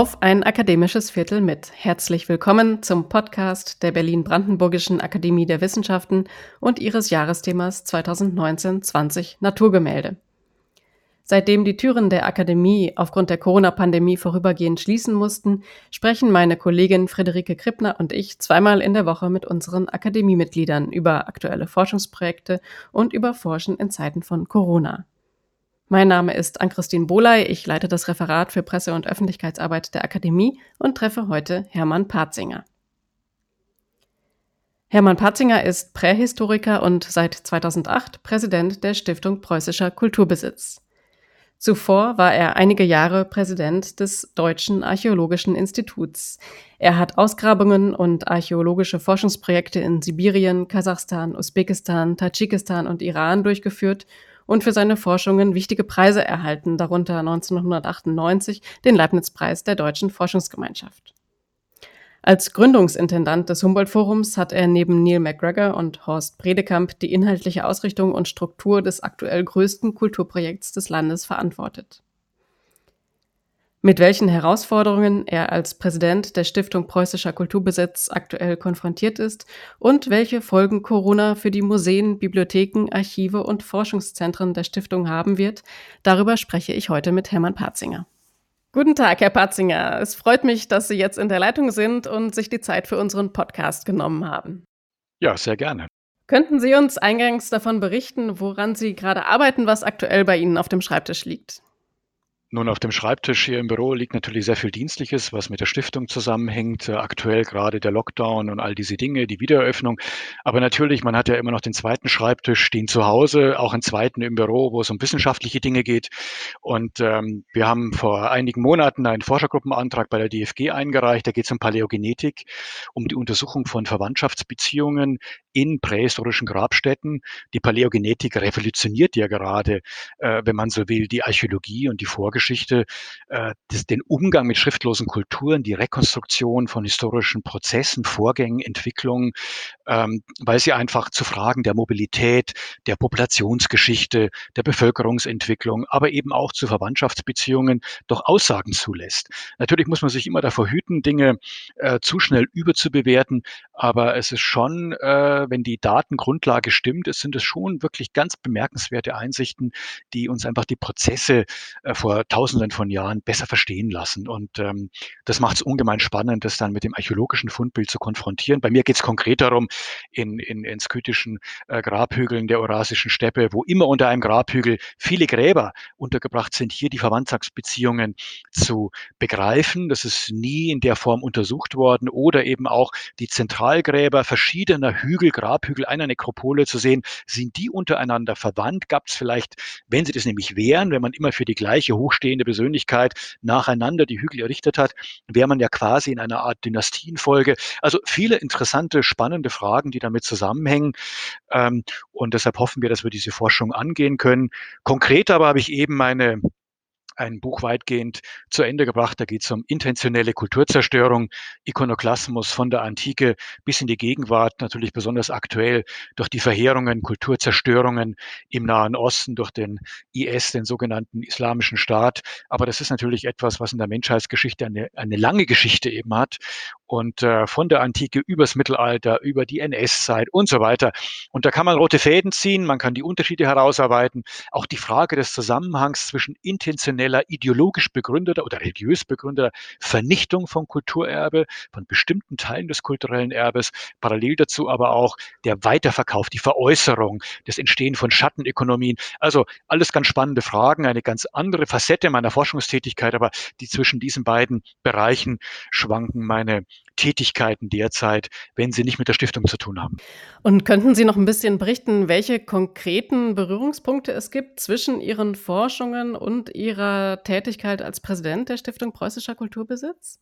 Auf ein akademisches Viertel mit. Herzlich willkommen zum Podcast der Berlin-Brandenburgischen Akademie der Wissenschaften und ihres Jahresthemas 2019-20 Naturgemälde. Seitdem die Türen der Akademie aufgrund der Corona-Pandemie vorübergehend schließen mussten, sprechen meine Kollegin Friederike Krippner und ich zweimal in der Woche mit unseren Akademiemitgliedern über aktuelle Forschungsprojekte und über Forschen in Zeiten von Corona. Mein Name ist Ann-Christine Boley. Ich leite das Referat für Presse- und Öffentlichkeitsarbeit der Akademie und treffe heute Hermann Patzinger. Hermann Patzinger ist Prähistoriker und seit 2008 Präsident der Stiftung Preußischer Kulturbesitz. Zuvor war er einige Jahre Präsident des Deutschen Archäologischen Instituts. Er hat Ausgrabungen und archäologische Forschungsprojekte in Sibirien, Kasachstan, Usbekistan, Tadschikistan und Iran durchgeführt und für seine Forschungen wichtige Preise erhalten, darunter 1998 den Leibniz-Preis der Deutschen Forschungsgemeinschaft. Als Gründungsintendant des Humboldt-Forums hat er neben Neil McGregor und Horst Bredekamp die inhaltliche Ausrichtung und Struktur des aktuell größten Kulturprojekts des Landes verantwortet mit welchen Herausforderungen er als Präsident der Stiftung Preußischer Kulturbesitz aktuell konfrontiert ist und welche Folgen Corona für die Museen, Bibliotheken, Archive und Forschungszentren der Stiftung haben wird, darüber spreche ich heute mit Hermann Patzinger. Guten Tag, Herr Patzinger. Es freut mich, dass Sie jetzt in der Leitung sind und sich die Zeit für unseren Podcast genommen haben. Ja, sehr gerne. Könnten Sie uns eingangs davon berichten, woran Sie gerade arbeiten, was aktuell bei Ihnen auf dem Schreibtisch liegt? Nun, auf dem Schreibtisch hier im Büro liegt natürlich sehr viel Dienstliches, was mit der Stiftung zusammenhängt. Äh, aktuell gerade der Lockdown und all diese Dinge, die Wiedereröffnung. Aber natürlich, man hat ja immer noch den zweiten Schreibtisch stehen zu Hause, auch einen zweiten im Büro, wo es um wissenschaftliche Dinge geht. Und ähm, wir haben vor einigen Monaten einen Forschergruppenantrag bei der DFG eingereicht. Da geht es um Paläogenetik, um die Untersuchung von Verwandtschaftsbeziehungen in prähistorischen Grabstätten. Die Paläogenetik revolutioniert ja gerade, äh, wenn man so will, die Archäologie und die Vorgeschichte Geschichte, äh, das, den Umgang mit schriftlosen Kulturen, die Rekonstruktion von historischen Prozessen, Vorgängen, Entwicklungen, ähm, weil sie einfach zu Fragen der Mobilität, der Populationsgeschichte, der Bevölkerungsentwicklung, aber eben auch zu Verwandtschaftsbeziehungen doch Aussagen zulässt. Natürlich muss man sich immer davor hüten, Dinge äh, zu schnell überzubewerten, aber es ist schon, äh, wenn die Datengrundlage stimmt, es sind es schon wirklich ganz bemerkenswerte Einsichten, die uns einfach die Prozesse äh, vor Tausenden von Jahren besser verstehen lassen. Und ähm, das macht es ungemein spannend, das dann mit dem archäologischen Fundbild zu konfrontieren. Bei mir geht es konkret darum, in, in, in skytischen äh, Grabhügeln der Eurasischen Steppe, wo immer unter einem Grabhügel viele Gräber untergebracht sind, hier die Verwandtschaftsbeziehungen zu begreifen. Das ist nie in der Form untersucht worden oder eben auch die Zentralgräber verschiedener Hügel, Grabhügel einer Nekropole zu sehen. Sind die untereinander verwandt? Gab es vielleicht, wenn sie das nämlich wären, wenn man immer für die gleiche hochstehende Persönlichkeit nacheinander die Hügel errichtet hat, wäre man ja quasi in einer Art Dynastienfolge. Also viele interessante, spannende Fragen, die damit zusammenhängen. Ähm, und deshalb hoffen wir, dass wir diese Forschung angehen können. Konkret aber habe ich eben meine ein Buch weitgehend zu Ende gebracht. Da geht es um intentionelle Kulturzerstörung, Ikonoklasmus von der Antike bis in die Gegenwart, natürlich besonders aktuell durch die Verheerungen, Kulturzerstörungen im Nahen Osten, durch den IS, den sogenannten Islamischen Staat. Aber das ist natürlich etwas, was in der Menschheitsgeschichte eine, eine lange Geschichte eben hat und äh, von der Antike übers Mittelalter, über die NS-Zeit und so weiter. Und da kann man rote Fäden ziehen, man kann die Unterschiede herausarbeiten. Auch die Frage des Zusammenhangs zwischen intentioneller, ideologisch begründeter oder religiös begründeter Vernichtung von Kulturerbe, von bestimmten Teilen des kulturellen Erbes, parallel dazu aber auch der Weiterverkauf, die Veräußerung, das Entstehen von Schattenökonomien. Also alles ganz spannende Fragen, eine ganz andere Facette meiner Forschungstätigkeit, aber die zwischen diesen beiden Bereichen schwanken meine Tätigkeiten derzeit, wenn sie nicht mit der Stiftung zu tun haben. Und könnten Sie noch ein bisschen berichten, welche konkreten Berührungspunkte es gibt zwischen Ihren Forschungen und Ihrer Tätigkeit als Präsident der Stiftung Preußischer Kulturbesitz?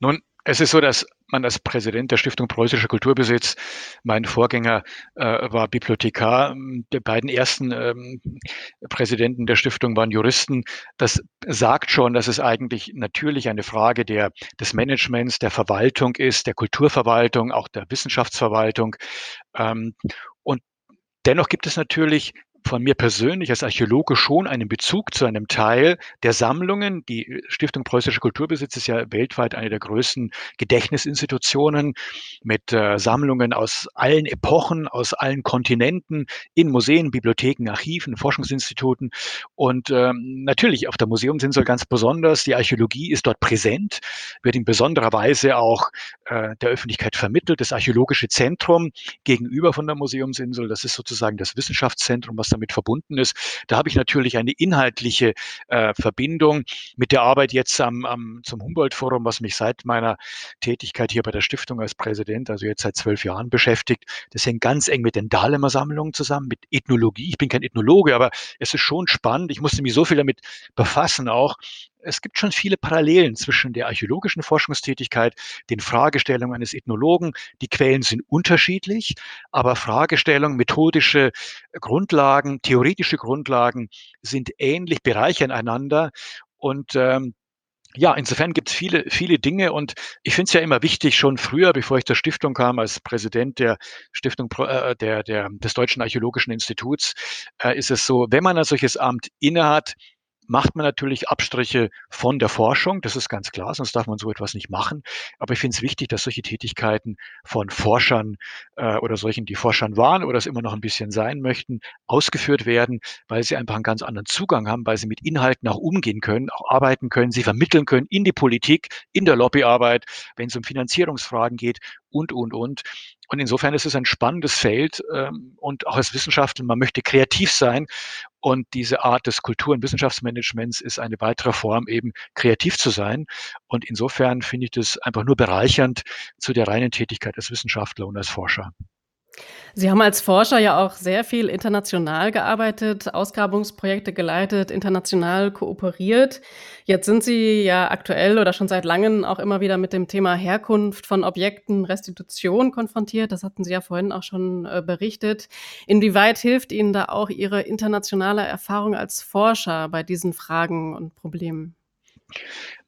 Nun, es ist so, dass man als Präsident der Stiftung Preußischer Kulturbesitz, mein Vorgänger äh, war Bibliothekar, die beiden ersten ähm, Präsidenten der Stiftung waren Juristen. Das sagt schon, dass es eigentlich natürlich eine Frage der, des Managements, der Verwaltung ist, der Kulturverwaltung, auch der Wissenschaftsverwaltung. Ähm, und dennoch gibt es natürlich von mir persönlich als Archäologe schon einen Bezug zu einem Teil der Sammlungen. Die Stiftung Preußischer Kulturbesitz ist ja weltweit eine der größten Gedächtnisinstitutionen mit äh, Sammlungen aus allen Epochen, aus allen Kontinenten, in Museen, Bibliotheken, Archiven, Forschungsinstituten. Und ähm, natürlich auf der Museumsinsel ganz besonders. Die Archäologie ist dort präsent, wird in besonderer Weise auch äh, der Öffentlichkeit vermittelt. Das Archäologische Zentrum gegenüber von der Museumsinsel, das ist sozusagen das Wissenschaftszentrum, was damit verbunden ist. Da habe ich natürlich eine inhaltliche äh, Verbindung mit der Arbeit jetzt am, am, zum Humboldt-Forum, was mich seit meiner Tätigkeit hier bei der Stiftung als Präsident, also jetzt seit zwölf Jahren beschäftigt. Das hängt ganz eng mit den Dahlemer Sammlungen zusammen, mit Ethnologie. Ich bin kein Ethnologe, aber es ist schon spannend. Ich musste mich so viel damit befassen auch, es gibt schon viele Parallelen zwischen der archäologischen Forschungstätigkeit, den Fragestellungen eines Ethnologen. Die Quellen sind unterschiedlich, aber Fragestellungen, methodische Grundlagen, theoretische Grundlagen sind ähnlich, bereichern einander. Und ähm, ja, insofern gibt es viele, viele Dinge und ich finde es ja immer wichtig, schon früher, bevor ich zur Stiftung kam, als Präsident der Stiftung äh, der, der, des Deutschen Archäologischen Instituts, äh, ist es so, wenn man ein solches Amt innehat, macht man natürlich Abstriche von der Forschung, das ist ganz klar, sonst darf man so etwas nicht machen. Aber ich finde es wichtig, dass solche Tätigkeiten von Forschern äh, oder solchen, die Forschern waren oder es immer noch ein bisschen sein möchten, ausgeführt werden, weil sie einfach einen ganz anderen Zugang haben, weil sie mit Inhalten auch umgehen können, auch arbeiten können, sie vermitteln können in die Politik, in der Lobbyarbeit, wenn es um Finanzierungsfragen geht und, und, und. Und insofern ist es ein spannendes Feld ähm, und auch als Wissenschaftler, man möchte kreativ sein und diese Art des Kultur- und Wissenschaftsmanagements ist eine weitere Form, eben kreativ zu sein. Und insofern finde ich das einfach nur bereichernd zu der reinen Tätigkeit als Wissenschaftler und als Forscher. Sie haben als Forscher ja auch sehr viel international gearbeitet, Ausgrabungsprojekte geleitet, international kooperiert. Jetzt sind Sie ja aktuell oder schon seit langem auch immer wieder mit dem Thema Herkunft von Objekten, Restitution konfrontiert. Das hatten Sie ja vorhin auch schon äh, berichtet. Inwieweit hilft Ihnen da auch Ihre internationale Erfahrung als Forscher bei diesen Fragen und Problemen?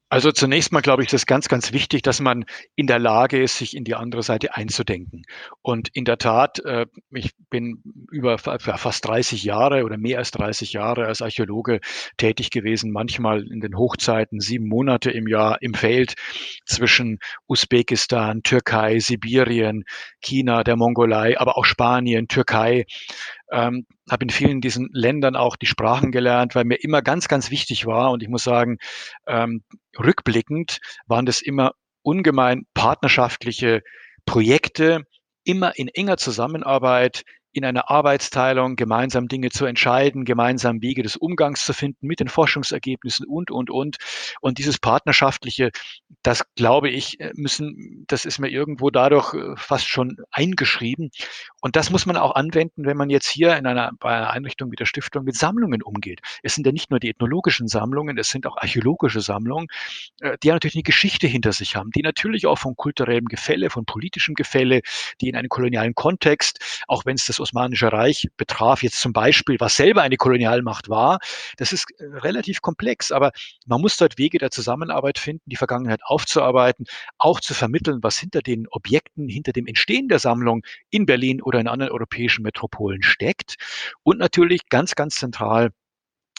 Also zunächst mal glaube ich, das ist ganz, ganz wichtig, dass man in der Lage ist, sich in die andere Seite einzudenken. Und in der Tat, äh, ich bin über fast 30 Jahre oder mehr als 30 Jahre als Archäologe tätig gewesen, manchmal in den Hochzeiten sieben Monate im Jahr im Feld zwischen Usbekistan, Türkei, Sibirien, China, der Mongolei, aber auch Spanien, Türkei ähm, habe in vielen diesen Ländern auch die Sprachen gelernt, weil mir immer ganz, ganz wichtig war. Und ich muss sagen, ähm, rückblickend waren das immer ungemein partnerschaftliche Projekte, immer in enger Zusammenarbeit in einer Arbeitsteilung gemeinsam Dinge zu entscheiden, gemeinsam Wege des Umgangs zu finden mit den Forschungsergebnissen und, und, und. Und dieses Partnerschaftliche, das glaube ich, äh, müssen, das ist mir irgendwo dadurch äh, fast schon eingeschrieben. Und das muss man auch anwenden, wenn man jetzt hier in einer, bei einer Einrichtung wie der Stiftung mit Sammlungen umgeht. Es sind ja nicht nur die ethnologischen Sammlungen, es sind auch archäologische Sammlungen, äh, die ja natürlich eine Geschichte hinter sich haben, die natürlich auch von kulturellem Gefälle, von politischem Gefälle, die in einem kolonialen Kontext, auch wenn es das Osmanische Reich betraf, jetzt zum Beispiel, was selber eine Kolonialmacht war, das ist äh, relativ komplex, aber man muss dort Wege der Zusammenarbeit finden, die Vergangenheit aufzuarbeiten, auch zu vermitteln, was hinter den Objekten, hinter dem Entstehen der Sammlung in Berlin oder in anderen europäischen Metropolen steckt und natürlich ganz, ganz zentral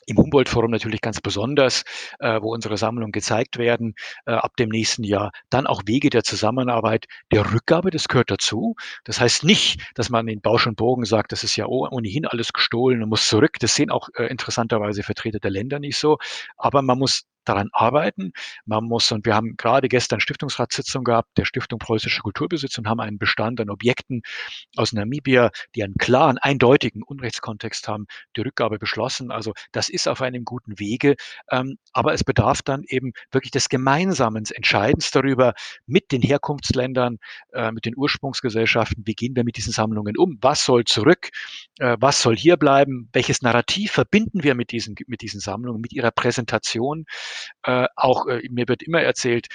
im Humboldt-Forum natürlich ganz besonders, äh, wo unsere Sammlungen gezeigt werden äh, ab dem nächsten Jahr. Dann auch Wege der Zusammenarbeit, der Rückgabe, das gehört dazu. Das heißt nicht, dass man in Bausch und Bogen sagt, das ist ja ohnehin alles gestohlen und muss zurück. Das sehen auch äh, interessanterweise Vertreter der Länder nicht so. Aber man muss daran arbeiten. Man muss, und wir haben gerade gestern Stiftungsratssitzung gehabt, der Stiftung Preußischer Kulturbesitz und haben einen Bestand an Objekten aus Namibia, die einen klaren, eindeutigen Unrechtskontext haben, die Rückgabe beschlossen. Also das ist auf einem guten Wege. Ähm, aber es bedarf dann eben wirklich des gemeinsamen Entscheidens darüber mit den Herkunftsländern, äh, mit den Ursprungsgesellschaften, wie gehen wir mit diesen Sammlungen um? Was soll zurück? Äh, was soll hier bleiben? Welches Narrativ verbinden wir mit diesen, mit diesen Sammlungen, mit ihrer Präsentation? Äh, auch äh, mir wird immer erzählt,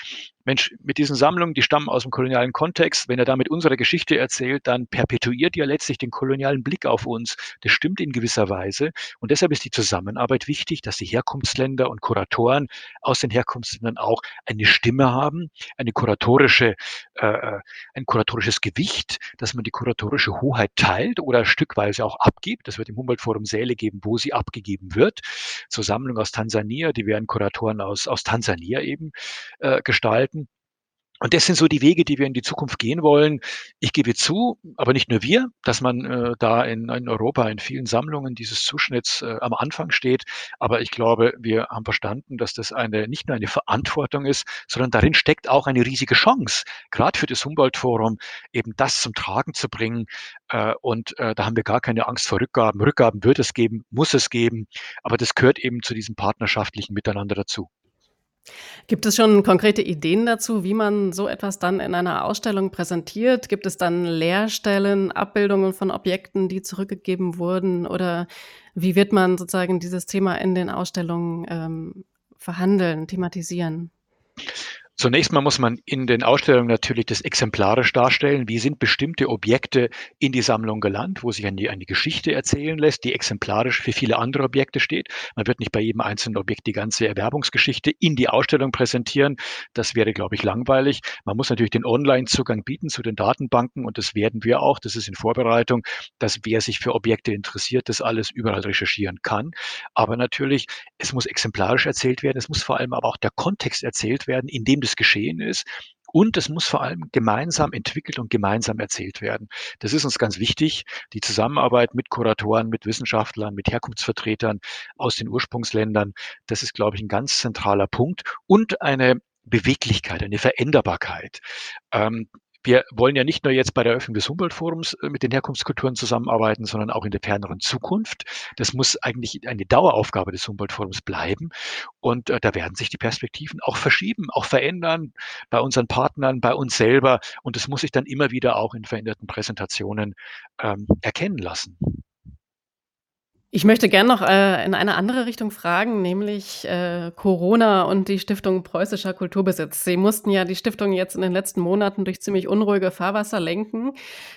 Mensch, mit diesen Sammlungen, die stammen aus dem kolonialen Kontext. Wenn er damit unsere Geschichte erzählt, dann perpetuiert er letztlich den kolonialen Blick auf uns. Das stimmt in gewisser Weise. Und deshalb ist die Zusammenarbeit wichtig, dass die Herkunftsländer und Kuratoren aus den Herkunftsländern auch eine Stimme haben, eine kuratorische, äh, äh ein kuratorisches Gewicht, dass man die kuratorische Hoheit teilt oder stückweise auch abgibt. Das wird im Humboldt-Forum Säle geben, wo sie abgegeben wird. Zur Sammlung aus Tansania, die werden Kuratoren aus, aus Tansania eben äh, gestalten. Und das sind so die Wege, die wir in die Zukunft gehen wollen. Ich gebe zu, aber nicht nur wir, dass man äh, da in, in, Europa in vielen Sammlungen dieses Zuschnitts äh, am Anfang steht. Aber ich glaube, wir haben verstanden, dass das eine nicht nur eine Verantwortung ist, sondern darin steckt auch eine riesige Chance, gerade für das Humboldt-Forum, eben das zum Tragen zu bringen. Äh, und äh, da haben wir gar keine Angst vor Rückgaben. Rückgaben wird es geben, muss es geben, aber das gehört eben zu diesem partnerschaftlichen Miteinander dazu. Gibt es schon konkrete Ideen dazu, wie man so etwas dann in einer Ausstellung präsentiert? Gibt es dann Leerstellen, Abbildungen von Objekten, die zurückgegeben wurden? Oder wie wird man sozusagen dieses Thema in den Ausstellungen ähm, verhandeln, thematisieren? Zunächst mal muss man in den Ausstellungen natürlich das exemplarisch darstellen. Wie sind bestimmte Objekte in die Sammlung gelangt, wo sich eine, eine Geschichte erzählen lässt, die exemplarisch für viele andere Objekte steht. Man wird nicht bei jedem einzelnen Objekt die ganze Erwerbungsgeschichte in die Ausstellung präsentieren. Das wäre, glaube ich, langweilig. Man muss natürlich den Online-Zugang bieten zu den Datenbanken und das werden wir auch. Das ist in Vorbereitung, dass wer sich für Objekte interessiert, das alles überall recherchieren kann. Aber natürlich, es muss exemplarisch erzählt werden. Es muss vor allem aber auch der Kontext erzählt werden, in dem das es geschehen ist. Und es muss vor allem gemeinsam entwickelt und gemeinsam erzählt werden. Das ist uns ganz wichtig. Die Zusammenarbeit mit Kuratoren, mit Wissenschaftlern, mit Herkunftsvertretern aus den Ursprungsländern, das ist, glaube ich, ein ganz zentraler Punkt. Und eine Beweglichkeit, eine Veränderbarkeit. Ähm, wir wollen ja nicht nur jetzt bei der Eröffnung des Humboldt-Forums äh, mit den Herkunftskulturen zusammenarbeiten, sondern auch in der ferneren Zukunft. Das muss eigentlich eine Daueraufgabe des Humboldt-Forums bleiben. Und äh, da werden sich die Perspektiven auch verschieben, auch verändern bei unseren Partnern, bei uns selber. Und das muss sich dann immer wieder auch in veränderten Präsentationen ähm, erkennen lassen. Ich möchte gern noch äh, in eine andere Richtung fragen, nämlich äh, Corona und die Stiftung Preußischer Kulturbesitz. Sie mussten ja die Stiftung jetzt in den letzten Monaten durch ziemlich unruhige Fahrwasser lenken.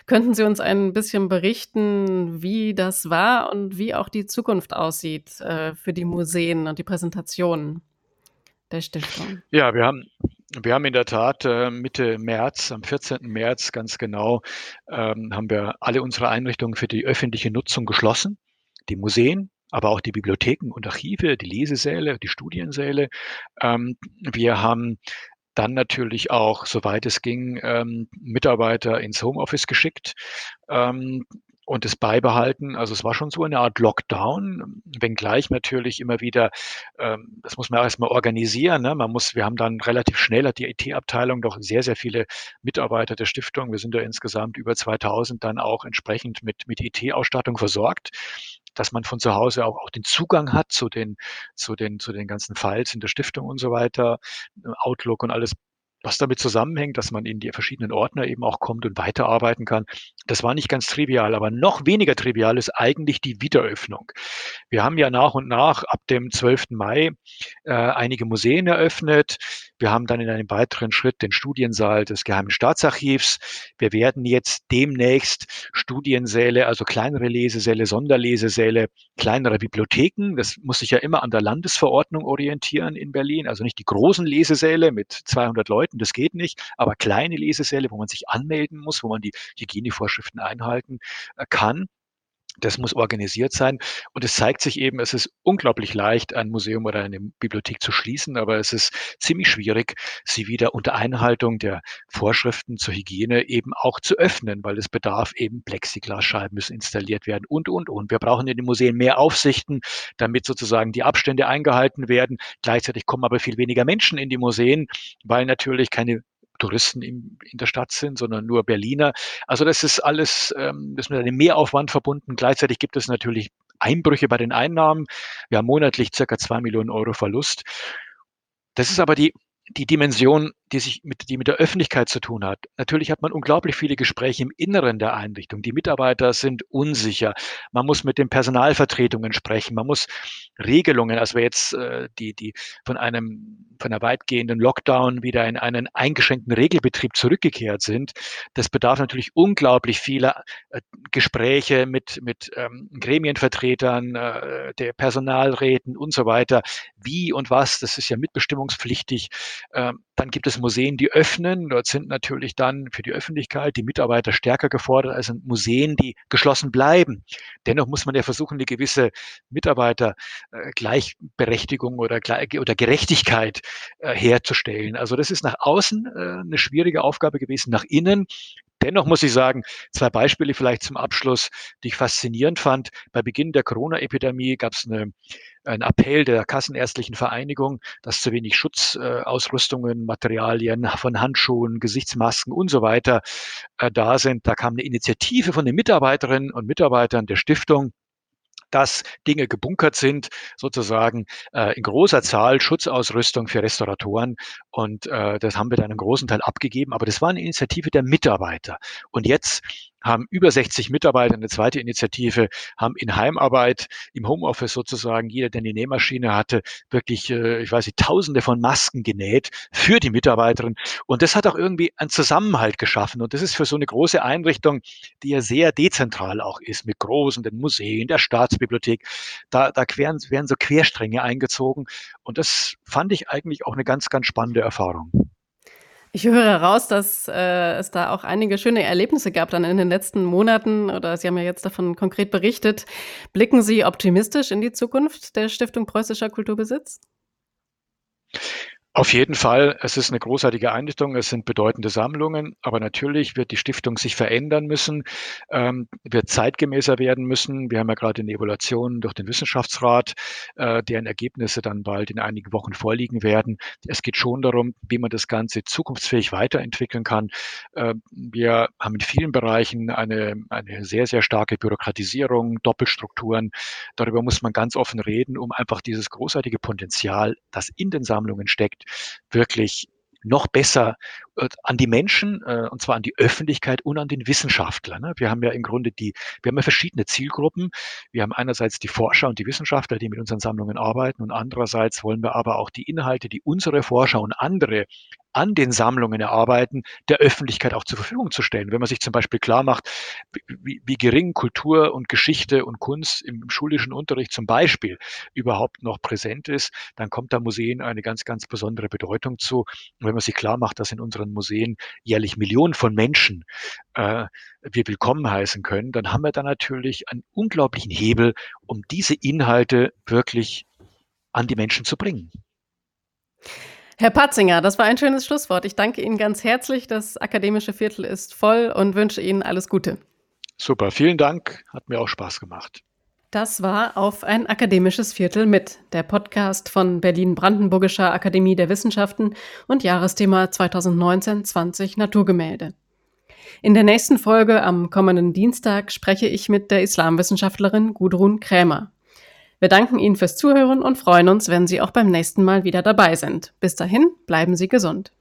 Könnten Sie uns ein bisschen berichten, wie das war und wie auch die Zukunft aussieht äh, für die Museen und die Präsentationen der Stiftung? Ja, wir haben wir haben in der Tat äh, Mitte März, am 14. März ganz genau, ähm, haben wir alle unsere Einrichtungen für die öffentliche Nutzung geschlossen die Museen, aber auch die Bibliotheken und Archive, die Lesesäle, die Studiensäle. Ähm, wir haben dann natürlich auch, soweit es ging, ähm, Mitarbeiter ins Homeoffice geschickt. Ähm, und es beibehalten. Also es war schon so eine Art Lockdown, wenngleich natürlich immer wieder, ähm, das muss man erstmal organisieren. Ne? Man muss, wir haben dann relativ schnell, hat die IT-Abteilung doch sehr, sehr viele Mitarbeiter der Stiftung, wir sind da insgesamt über 2000, dann auch entsprechend mit, mit IT-Ausstattung versorgt dass man von zu Hause auch, auch den Zugang hat zu den, zu den, zu den ganzen Files in der Stiftung und so weiter, Outlook und alles was damit zusammenhängt, dass man in die verschiedenen Ordner eben auch kommt und weiterarbeiten kann. Das war nicht ganz trivial, aber noch weniger trivial ist eigentlich die Wiederöffnung. Wir haben ja nach und nach ab dem 12. Mai äh, einige Museen eröffnet. Wir haben dann in einem weiteren Schritt den Studiensaal des Geheimen Staatsarchivs. Wir werden jetzt demnächst Studiensäle, also kleinere Lesesäle, Sonderlesesäle, kleinere Bibliotheken. Das muss sich ja immer an der Landesverordnung orientieren in Berlin. Also nicht die großen Lesesäle mit 200 Leuten, das geht nicht, aber kleine Lesesäle, wo man sich anmelden muss, wo man die Hygienevorschriften einhalten äh, kann. Das muss organisiert sein. Und es zeigt sich eben, es ist unglaublich leicht, ein Museum oder eine Bibliothek zu schließen, aber es ist ziemlich schwierig, sie wieder unter Einhaltung der Vorschriften zur Hygiene eben auch zu öffnen, weil es bedarf eben Plexiglasscheiben müssen installiert werden und, und, und. Wir brauchen in den Museen mehr Aufsichten, damit sozusagen die Abstände eingehalten werden. Gleichzeitig kommen aber viel weniger Menschen in die Museen, weil natürlich keine Touristen in, in der Stadt sind, sondern nur Berliner. Also das ist alles, ähm, das ist mit einem Mehraufwand verbunden. Gleichzeitig gibt es natürlich Einbrüche bei den Einnahmen. Wir haben monatlich circa zwei Millionen Euro Verlust. Das ist aber die die Dimension, die sich mit, die mit der Öffentlichkeit zu tun hat. Natürlich hat man unglaublich viele Gespräche im Inneren der Einrichtung. Die Mitarbeiter sind unsicher. Man muss mit den Personalvertretungen sprechen. Man muss Regelungen, als wir jetzt äh, die, die von einem, von einer weitgehenden Lockdown wieder in einen eingeschränkten Regelbetrieb zurückgekehrt sind. Das bedarf natürlich unglaublich vieler äh, Gespräche mit, mit ähm, Gremienvertretern, äh, der Personalräten und so weiter. Wie und was, das ist ja mitbestimmungspflichtig. Ähm, dann gibt es Museen, die öffnen. Dort sind natürlich dann für die Öffentlichkeit die Mitarbeiter stärker gefordert als in Museen, die geschlossen bleiben. Dennoch muss man ja versuchen, eine gewisse Mitarbeitergleichberechtigung oder, oder Gerechtigkeit äh, herzustellen. Also das ist nach außen äh, eine schwierige Aufgabe gewesen. Nach innen Dennoch muss ich sagen, zwei Beispiele vielleicht zum Abschluss, die ich faszinierend fand. Bei Beginn der Corona-Epidemie gab es eine, einen Appell der Kassenärztlichen Vereinigung, dass zu wenig Schutzausrüstungen, Materialien von Handschuhen, Gesichtsmasken und so weiter äh, da sind. Da kam eine Initiative von den Mitarbeiterinnen und Mitarbeitern der Stiftung, dass Dinge gebunkert sind, sozusagen äh, in großer Zahl Schutzausrüstung für Restauratoren. Und äh, das haben wir dann einen großen Teil abgegeben. Aber das war eine Initiative der Mitarbeiter. Und jetzt haben über 60 Mitarbeiter eine zweite Initiative, haben in Heimarbeit, im Homeoffice sozusagen, jeder, der eine Nähmaschine hatte, wirklich, äh, ich weiß nicht, tausende von Masken genäht für die Mitarbeiterinnen. Und das hat auch irgendwie einen Zusammenhalt geschaffen. Und das ist für so eine große Einrichtung, die ja sehr dezentral auch ist, mit großen, den Museen, der Staatsbibliothek, da, da werden so Querstränge eingezogen. Und das fand ich eigentlich auch eine ganz, ganz spannende Erfahrung. Ich höre heraus, dass äh, es da auch einige schöne Erlebnisse gab dann in den letzten Monaten oder Sie haben ja jetzt davon konkret berichtet. Blicken Sie optimistisch in die Zukunft der Stiftung Preußischer Kulturbesitz? Auf jeden Fall, es ist eine großartige Einrichtung, es sind bedeutende Sammlungen, aber natürlich wird die Stiftung sich verändern müssen, ähm, wird zeitgemäßer werden müssen. Wir haben ja gerade eine Evaluation durch den Wissenschaftsrat, äh, deren Ergebnisse dann bald in einigen Wochen vorliegen werden. Es geht schon darum, wie man das Ganze zukunftsfähig weiterentwickeln kann. Äh, wir haben in vielen Bereichen eine, eine sehr, sehr starke Bürokratisierung, Doppelstrukturen. Darüber muss man ganz offen reden, um einfach dieses großartige Potenzial, das in den Sammlungen steckt, wirklich noch besser an die Menschen, äh, und zwar an die Öffentlichkeit und an den Wissenschaftler. Ne? Wir haben ja im Grunde die, wir haben ja verschiedene Zielgruppen. Wir haben einerseits die Forscher und die Wissenschaftler, die mit unseren Sammlungen arbeiten, und andererseits wollen wir aber auch die Inhalte, die unsere Forscher und andere an den Sammlungen erarbeiten, der Öffentlichkeit auch zur Verfügung zu stellen. Wenn man sich zum Beispiel klar macht, wie, wie gering Kultur und Geschichte und Kunst im, im, schulischen Unterricht zum Beispiel überhaupt noch präsent ist, dann kommt da Museen eine ganz, ganz besondere Bedeutung zu. Und wenn man sich klar macht, dass in unseren Museen jährlich Millionen von Menschen äh, wir willkommen heißen können, dann haben wir da natürlich einen unglaublichen Hebel, um diese Inhalte wirklich an die Menschen zu bringen. Herr Patzinger, das war ein schönes Schlusswort. Ich danke Ihnen ganz herzlich. Das akademische Viertel ist voll und wünsche Ihnen alles Gute. Super, vielen Dank. Hat mir auch Spaß gemacht. Das war auf ein akademisches Viertel mit, der Podcast von Berlin-Brandenburgischer Akademie der Wissenschaften und Jahresthema 2019-20 Naturgemälde. In der nächsten Folge am kommenden Dienstag spreche ich mit der Islamwissenschaftlerin Gudrun Krämer. Wir danken Ihnen fürs Zuhören und freuen uns, wenn Sie auch beim nächsten Mal wieder dabei sind. Bis dahin, bleiben Sie gesund.